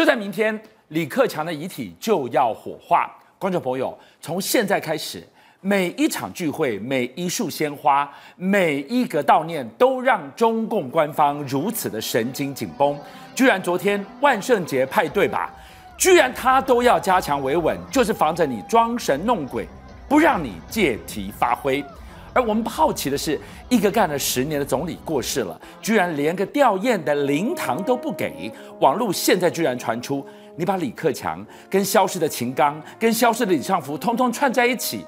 就在明天，李克强的遗体就要火化。观众朋友，从现在开始，每一场聚会、每一束鲜花、每一个悼念，都让中共官方如此的神经紧绷。居然昨天万圣节派对吧，居然他都要加强维稳，就是防着你装神弄鬼，不让你借题发挥。而我们好奇的是，一个干了十年的总理过世了，居然连个吊唁的灵堂都不给。网络现在居然传出，你把李克强跟消失的秦刚、跟消失的李尚福通通串在一起，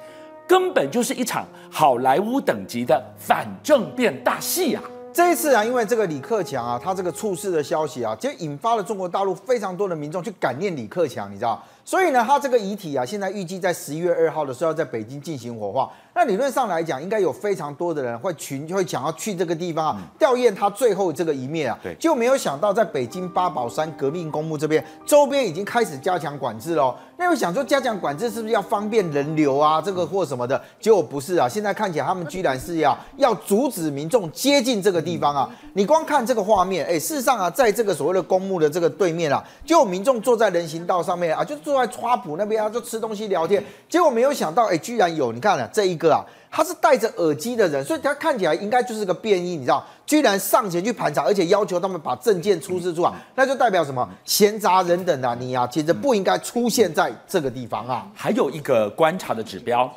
根本就是一场好莱坞等级的反政变大戏啊！这一次啊，因为这个李克强啊，他这个猝事的消息啊，就引发了中国大陆非常多的民众去感念李克强，你知道？所以呢，他这个遗体啊，现在预计在十一月二号的时候要在北京进行火化。那理论上来讲，应该有非常多的人会群会想要去这个地方啊，吊唁他最后这个一面啊。对，就没有想到在北京八宝山革命公墓这边周边已经开始加强管制喽。那我想说，加强管制是不是要方便人流啊？这个或什么的？结果不是啊，现在看起来他们居然是要要阻止民众接近这个地方啊。你光看这个画面，哎，事实上啊，在这个所谓的公墓的这个对面啊，就有民众坐在人行道上面啊，就坐在川普那边啊，就吃东西聊天。结果没有想到，哎，居然有你看了、啊、这一个啊。他是戴着耳机的人，所以他看起来应该就是个便衣，你知道？居然上前去盘查，而且要求他们把证件出示出来，那就代表什么？闲杂人等啊，你啊，其实不应该出现在这个地方啊。还有一个观察的指标，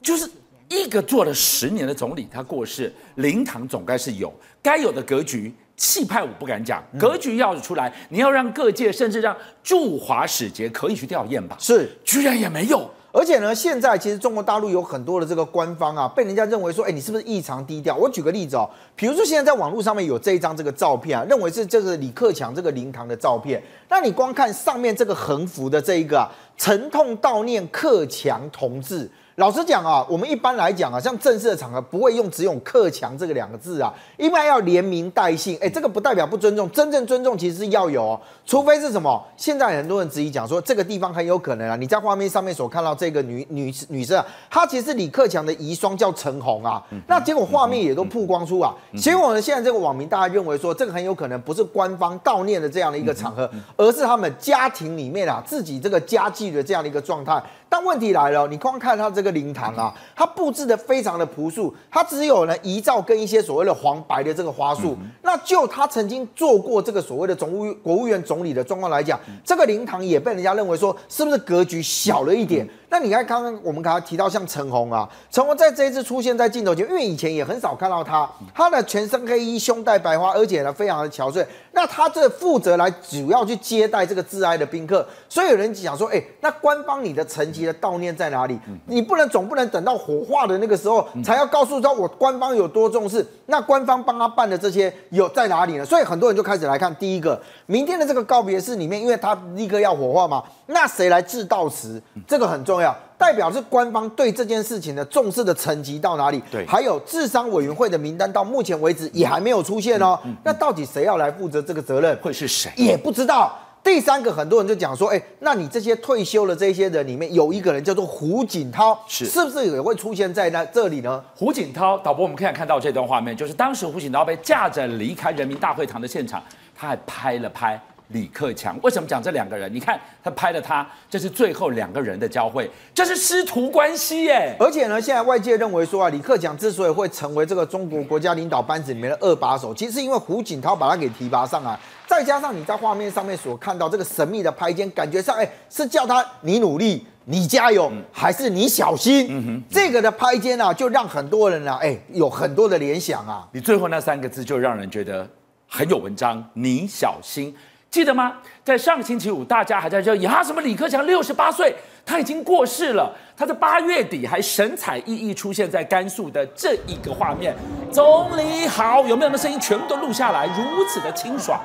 就是一个做了十年的总理，他过世，灵堂总该是有该有的格局气派，我不敢讲，格局要出来，你要让各界甚至让驻华使节可以去吊唁吧？是，居然也没有。而且呢，现在其实中国大陆有很多的这个官方啊，被人家认为说，哎，你是不是异常低调？我举个例子哦，比如说现在在网络上面有这一张这个照片啊，认为是这个李克强这个灵堂的照片。那你光看上面这个横幅的这一个啊，沉痛悼念克强同志。老实讲啊，我们一般来讲啊，像正式的场合不会用只有“克强”这个两个字啊，一般要连名带姓。哎，这个不代表不尊重，真正尊重其实是要有哦。除非是什么？现在很多人质疑讲说，这个地方很有可能啊，你在画面上面所看到这个女女女生啊，她其实是李克强的遗孀，叫陈红啊。那结果画面也都曝光出啊，结果呢，现在这个网民大家认为说，这个很有可能不是官方悼念的这样的一个场合，而是他们家庭里面啊自己这个家祭的这样的一个状态。但问题来了，你光看他这个灵堂啊，它布置的非常的朴素，它只有呢遗照跟一些所谓的黄白的这个花束。那就他曾经做过这个所谓的总务国务院总理的状况来讲，这个灵堂也被人家认为说是不是格局小了一点？那你看刚刚我们刚才提到像陈红啊，陈红在这一次出现在镜头前，因为以前也很少看到他，他的全身黑衣，胸戴白花，而且呢非常的憔悴。那他这负责来主要去接待这个致哀的宾客，所以有人讲说，哎，那官方你的层级的悼念在哪里？你不能总不能等到火化的那个时候才要告诉他我官方有多重视？那官方帮他办的这些有在哪里呢？所以很多人就开始来看第一个，明天的这个告别式里面，因为他立刻要火化嘛，那谁来致悼词？这个很重要，代表是官方对这件事情的重视的层级到哪里？对，还有智商委员会的名单到目前为止也还没有出现哦。那到底谁要来负责？这个责任会是谁？也不知道。第三个，很多人就讲说，哎，那你这些退休的这些人里面，有一个人叫做胡锦涛，是是不是也会出现在那这里呢？胡锦涛，导播，我们可以看到这段画面，就是当时胡锦涛被架着离开人民大会堂的现场，他还拍了拍。李克强为什么讲这两个人？你看他拍了他，这是最后两个人的交汇，这是师徒关系耶。而且呢，现在外界认为说啊，李克强之所以会成为这个中国国家领导班子里面的二把手，其实是因为胡锦涛把他给提拔上来，再加上你在画面上面所看到这个神秘的拍肩，感觉上哎是叫他你努力，你加油，还是你小心？嗯哼，这个的拍肩啊，就让很多人啊哎有很多的联想啊。你最后那三个字就让人觉得很有文章，你小心。记得吗？在上个星期五，大家还在热议，哈，什么李克强六十八岁，他已经过世了。他在八月底还神采奕奕出现在甘肃的这一个画面，总理好，有没有那声音全部都录下来，如此的清爽，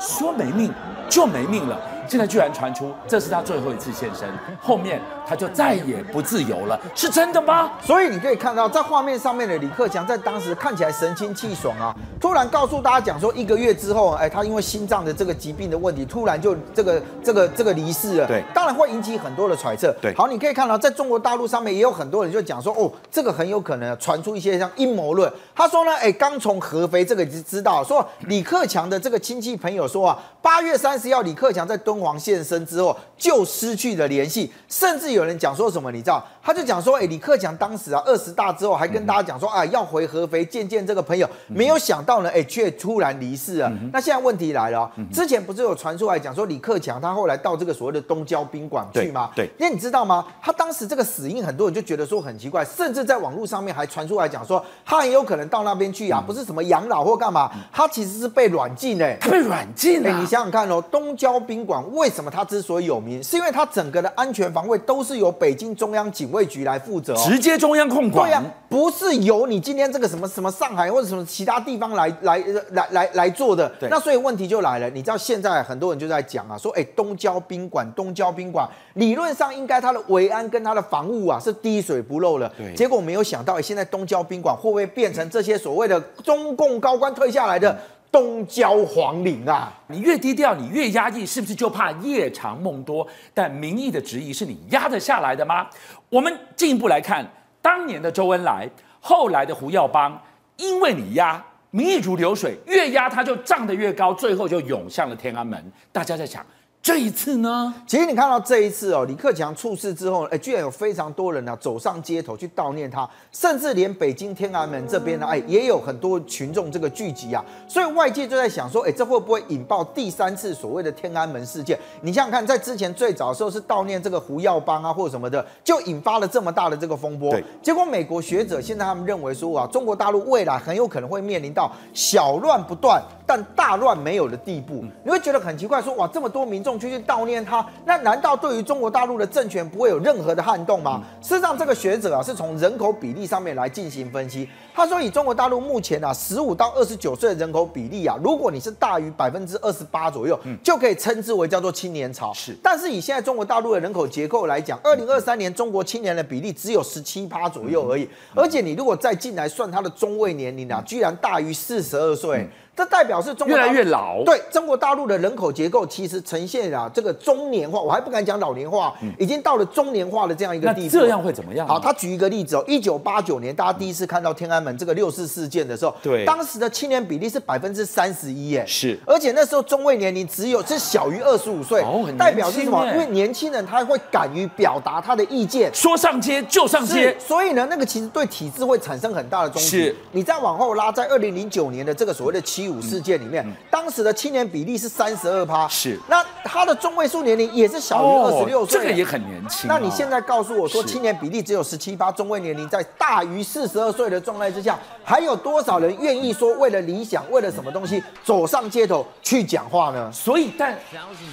说没命就没命了。现在居然传出这是他最后一次现身，后面他就再也不自由了，是真的吗？所以你可以看到在画面上面的李克强，在当时看起来神清气爽啊，突然告诉大家讲说一个月之后，哎，他因为心脏的这个疾病的问题，突然就这个这个这个离世了。对，当然会引起很多的揣测。对，好，你可以看到在中国大陆上面也有很多人就讲说，哦，这个很有可能传出一些像阴谋论。他说呢，哎，刚从合肥这个已经知道说李克强的这个亲戚朋友说啊，八月三十号李克强在敦。敦煌现身之后就失去了联系，甚至有人讲说什么，你知道？他就讲说，哎，李克强当时啊二十大之后还跟大家讲说，啊要回合肥见见这个朋友，没有想到呢，哎，却突然离世了。那现在问题来了，之前不是有传出来讲说李克强他后来到这个所谓的东郊宾馆去吗？对，那你知道吗？他当时这个死因，很多人就觉得说很奇怪，甚至在网络上面还传出来讲说，他很有可能到那边去啊，不是什么养老或干嘛，他其实是被软禁哎，他被软禁了。你想想看哦，东郊宾馆为什么他之所以有名，是因为他整个的安全防卫都是由北京中央警卫。局来负责，直接中央控管。对呀，不是由你今天这个什么什么上海或者什么其他地方来来来来来做的。那所以问题就来了，你知道现在很多人就在讲啊，说哎，东郊宾馆，东郊宾馆理论上应该它的维安跟它的防务啊是滴水不漏的。对，结果没有想到，现在东郊宾馆会不会变成这些所谓的中共高官退下来的？东郊皇陵啊，你越低调，你越压抑，是不是就怕夜长梦多？但民意的质疑是你压得下来的吗？我们进一步来看，当年的周恩来，后来的胡耀邦，因为你压，民意如流水，越压他就涨得越高，最后就涌向了天安门。大家在想。这一次呢，其实你看到这一次哦，李克强出事之后，哎，居然有非常多人呢、啊、走上街头去悼念他，甚至连北京天安门这边呢，哎，也有很多群众这个聚集啊，所以外界就在想说，哎，这会不会引爆第三次所谓的天安门事件？你想想看，在之前最早的时候是悼念这个胡耀邦啊，或者什么的，就引发了这么大的这个风波。对，结果美国学者现在他们认为说啊，中国大陆未来很有可能会面临到小乱不断，但大乱没有的地步。你会觉得很奇怪说，说哇，这么多民众。去去悼念他，那难道对于中国大陆的政权不会有任何的撼动吗？事实上，这个学者啊是从人口比例上面来进行分析。他说，以中国大陆目前啊十五到二十九岁的人口比例啊，如果你是大于百分之二十八左右，就可以称之为叫做青年潮。是，但是以现在中国大陆的人口结构来讲，二零二三年中国青年的比例只有十七趴左右而已。而且你如果再进来算他的中位年龄啊，居然大于四十二岁。这代表是中国越来越老，对中国大陆的人口结构其实呈现啊这个中年化，我还不敢讲老年化，已经到了中年化的这样一个地步。这样会怎么样？好，他举一个例子哦，一九八九年大家第一次看到天安门这个六四事件的时候，对，当时的青年比例是百分之三十一，哎，是，而且那时候中位年龄只有是小于二十五岁，代表是什么？因为年轻人他会敢于表达他的意见，说上街就上街，所以呢，那个其实对体制会产生很大的冲击。是，你再往后拉，在二零零九年的这个所谓的七。五事件里面，当时的青年比例是三十二趴，是那他的中位数年龄也是小于二十六岁，这个也很年轻。那你现在告诉我说，青年比例只有十七趴，中位年龄在大于四十二岁的状态之下，还有多少人愿意说为了理想，为了什么东西走上街头去讲话呢？所以，但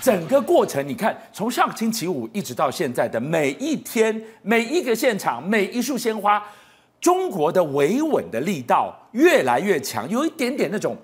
整个过程，你看，从上个星期五一直到现在的每一天，每一个现场，每一束鲜花。中国的维稳的力道越来越强，有一点点那种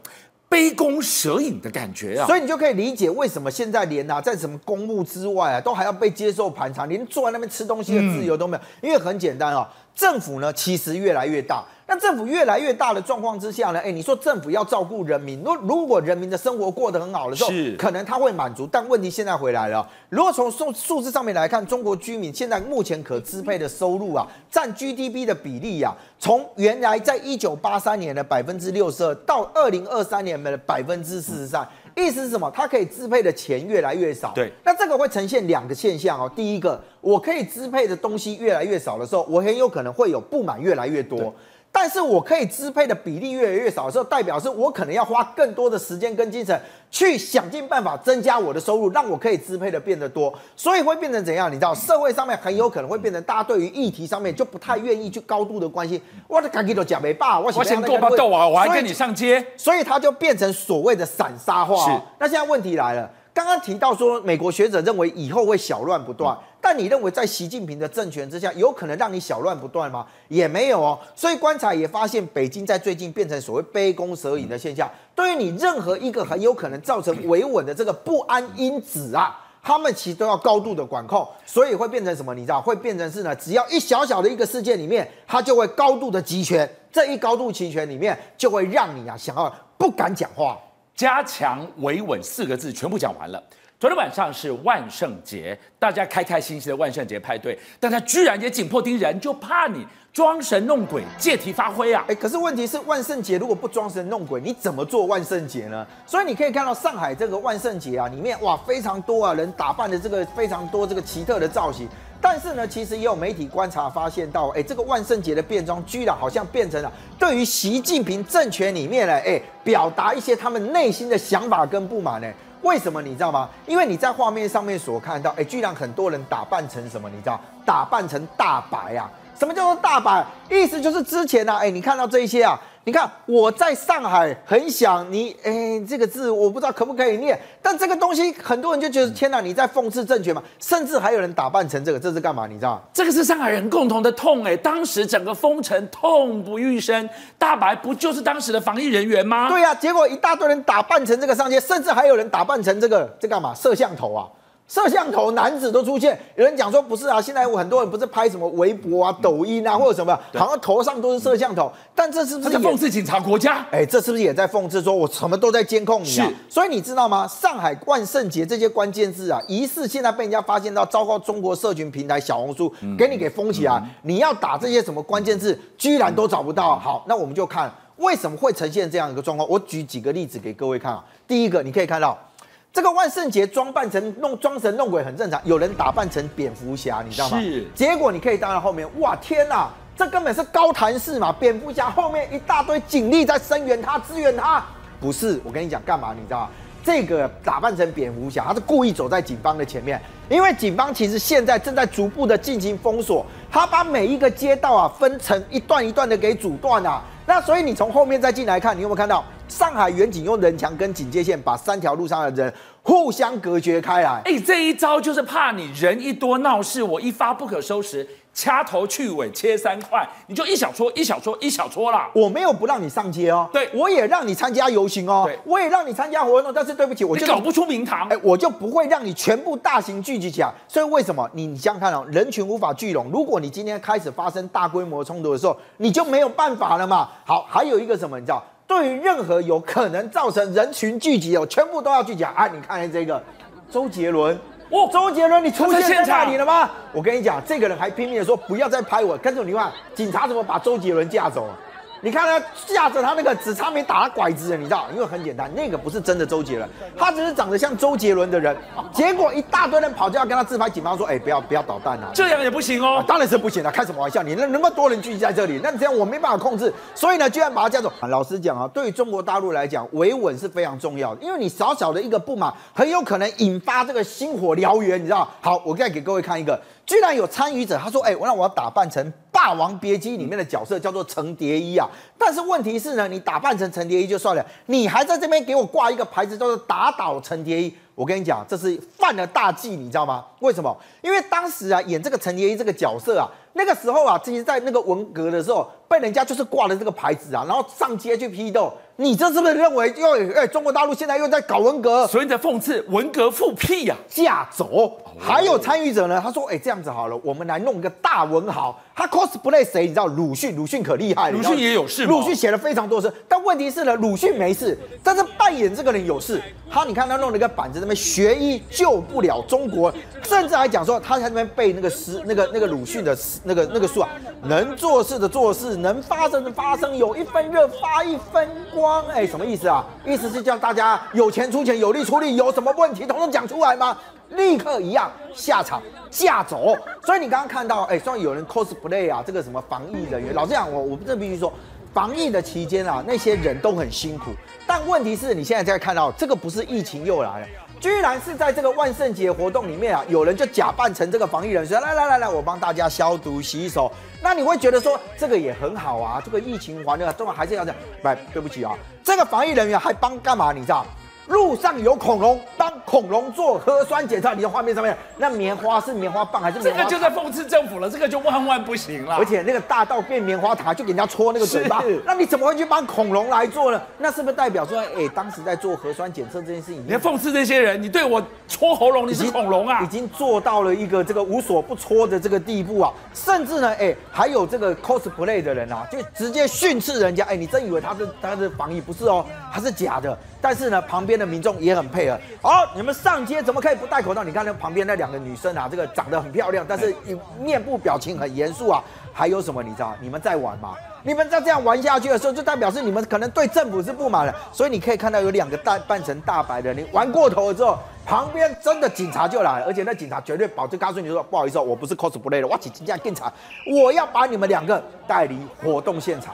杯弓蛇影的感觉啊，所以你就可以理解为什么现在连啊，在什么公墓之外啊，都还要被接受盘查，连坐在那边吃东西的自由都没有，因为很简单啊，政府呢其实越来越大。那政府越来越大的状况之下呢，哎，你说政府要照顾人民，如如果人民的生活过得很好的时候，是可能他会满足。但问题现在回来了，如果从数数字上面来看，中国居民现在目前可支配的收入啊，占 GDP 的比例啊，从原来在一九八三年的百分之六十二，到二零二三年的百分之四十三，意思是什么？他可以支配的钱越来越少。对，那这个会呈现两个现象哦。第一个，我可以支配的东西越来越少的时候，我很有可能会有不满越来越多。但是我可以支配的比例越来越少的时候，代表是我可能要花更多的时间跟精神去想尽办法增加我的收入，让我可以支配的变得多，所以会变成怎样？你知道，社会上面很有可能会变成大家对于议题上面就不太愿意去高度的关心。我的自己都讲没办法，我先够吧够啊，我还跟你上街，所以它就变成所谓的散沙化。是，那现在问题来了。刚刚提到说，美国学者认为以后会小乱不断，但你认为在习近平的政权之下，有可能让你小乱不断吗？也没有哦。所以观察也发现，北京在最近变成所谓杯弓蛇影的现象。对于你任何一个很有可能造成维稳的这个不安因子啊，他们其实都要高度的管控，所以会变成什么？你知道，会变成是呢，只要一小小的一个事件里面，它就会高度的集权。这一高度集权里面，就会让你啊想要不敢讲话。加强维稳四个字全部讲完了，昨天晚上是万圣节，大家开开心心的万圣节派对，但他居然也紧迫盯人，就怕你装神弄鬼，借题发挥啊！哎，可是问题是万圣节如果不装神弄鬼，你怎么做万圣节呢？所以你可以看到上海这个万圣节啊，里面哇非常多啊人打扮的这个非常多这个奇特的造型，但是呢，其实也有媒体观察发现到，哎，这个万圣节的变装居然好像变成了对于习近平政权里面呢，哎，表达一些他们内心的想法跟不满呢。为什么你知道吗？因为你在画面上面所看到，哎，居然很多人打扮成什么？你知道，打扮成大白啊！什么叫做大白？意思就是之前呢、啊，哎，你看到这一些啊。你看我在上海很想你，哎，这个字我不知道可不可以念，但这个东西很多人就觉得天哪，你在讽刺政权嘛，甚至还有人打扮成这个，这是干嘛？你知道吗？这个是上海人共同的痛哎，当时整个封城痛不欲生，大白不就是当时的防疫人员吗？对呀、啊，结果一大堆人打扮成这个上街，甚至还有人打扮成这个，这干嘛？摄像头啊！摄像头男子都出现，有人讲说不是啊，现在有很多人不是拍什么微博啊、抖音啊，或者什么，好像头上都是摄像头，但这是不是在讽刺警察国家？哎，这是不是也在讽刺说我什么都在监控你啊？是，所以你知道吗？上海万圣节这些关键字啊，疑似现在被人家发现到，糟糕，中国社群平台小红书给你给封起来，你要打这些什么关键字，居然都找不到。好，那我们就看为什么会呈现这样一个状况。我举几个例子给各位看啊。第一个，你可以看到。这个万圣节装扮成弄装神弄鬼很正常，有人打扮成蝙蝠侠，你知道吗？是。结果你可以到了后面，哇天哪，这根本是高谭市嘛！蝙蝠侠后面一大堆警力在声援他、支援他。不是，我跟你讲干嘛？你知道吗？这个打扮成蝙蝠侠，他是故意走在警方的前面，因为警方其实现在正在逐步的进行封锁，他把每一个街道啊分成一段一段的给阻断啊。那所以你从后面再进来看，你有没有看到？上海远景用人墙跟警戒线把三条路上的人互相隔绝开来。哎，这一招就是怕你人一多闹事，我一发不可收拾，掐头去尾切三块，你就一小撮一小撮一小撮啦。我没有不让你上街哦，对，我也让你参加游行哦，对，我也让你参加活动，但是对不起，我就搞不出名堂，哎，我就不会让你全部大型聚集起来。所以为什么你想想看哦，人群无法聚拢，如果你今天开始发生大规模冲突的时候，你就没有办法了嘛。好，还有一个什么，你知道？对于任何有可能造成人群聚集哦，全部都要去讲啊！你看看这个周杰伦，哦，周杰伦，你出现在那里了吗？我跟你讲，这个人还拼命的说不要再拍我，跟着你看，警察怎么把周杰伦架走？你看他架着他那个，只差没打他拐子，你知道？因为很简单，那个不是真的周杰伦，他只是长得像周杰伦的人。结果一大堆人跑就要跟他自拍，警方说：“哎，不要不要捣蛋啊！”这样也不行哦。当然是不行了，开什么玩笑？你那那么多人聚集在这里，那这样我没办法控制。所以呢，居然把他架走。老实讲啊，对于中国大陆来讲，维稳是非常重要的，因为你小小的一个不满，很有可能引发这个星火燎原，你知道？好，我再给各位看一个。居然有参与者，他说：“哎、我让我要打扮成《霸王别姬》里面的角色，叫做程蝶衣啊。但是问题是呢，你打扮成程蝶衣就算了，你还在这边给我挂一个牌子，叫做‘打倒程蝶衣’。我跟你讲，这是犯了大忌，你知道吗？为什么？因为当时啊，演这个程蝶衣这个角色啊，那个时候啊，自己在那个文革的时候，被人家就是挂了这个牌子啊，然后上街去批斗。”你这是不是认为又哎，中国大陆现在又在搞文革，所以你在讽刺文革复辟呀？架走，还有参与者呢？他说：“哎，这样子好了，我们来弄一个大文豪。他 cosplay 谁？你知道鲁迅？鲁迅可厉害了。鲁迅也有事？鲁迅写了非常多诗，但问题是呢，鲁迅没事，但是扮演这个人有事。他你看他弄了一个板子，那边学医救不了中国，甚至还讲说他在那边背那个诗，那个那个鲁迅的 那个那个数啊，能做事的做事，能发生的发生，有一分热发一分光。”哎，什么意思啊？意思是叫大家有钱出钱，有力出力，有什么问题统统讲出来吗？立刻一样下场架走。所以你刚刚看到，哎，虽然有人 cosplay 啊，这个什么防疫人员，老实讲，我我这必须说，防疫的期间啊，那些人都很辛苦。但问题是你现在在看到，这个不是疫情又来了。居然是在这个万圣节活动里面啊，有人就假扮成这个防疫人员，来来来来，我帮大家消毒洗手。那你会觉得说这个也很好啊，这个疫情完了，重要还是要这样。不，对不起啊，这个防疫人员还帮干嘛？你知道？路上有恐龙，帮恐龙做核酸检测。你的画面上面那棉花是棉花棒还是棉花？这个就在讽刺政府了，这个就万万不行了。而且那个大到变棉花糖，就给人家戳那个嘴巴。那你怎么会去帮恐龙来做呢？那是不是代表说，哎、欸，当时在做核酸检测这件事情，你要讽刺这些人，你对我戳喉咙，你是恐龙啊？已经做到了一个这个无所不戳的这个地步啊！甚至呢，哎、欸，还有这个 cosplay 的人啊，就直接训斥人家，哎、欸，你真以为他是他是防疫？不是哦，他是假的。但是呢，旁边的民众也很配合。好，你们上街怎么可以不戴口罩？你看那旁边那两个女生啊，这个长得很漂亮，但是面部表情很严肃啊。还有什么？你知道？你们在玩吗？你们再这样玩下去的时候，就代表是你们可能对政府是不满的。所以你可以看到有两个大扮成大白的，你玩过头了之后，旁边真的警察就来了，而且那警察绝对保证告诉你说：“不好意思，我不是 cosplay 的，我请这样警察，我要把你们两个带离活动现场。”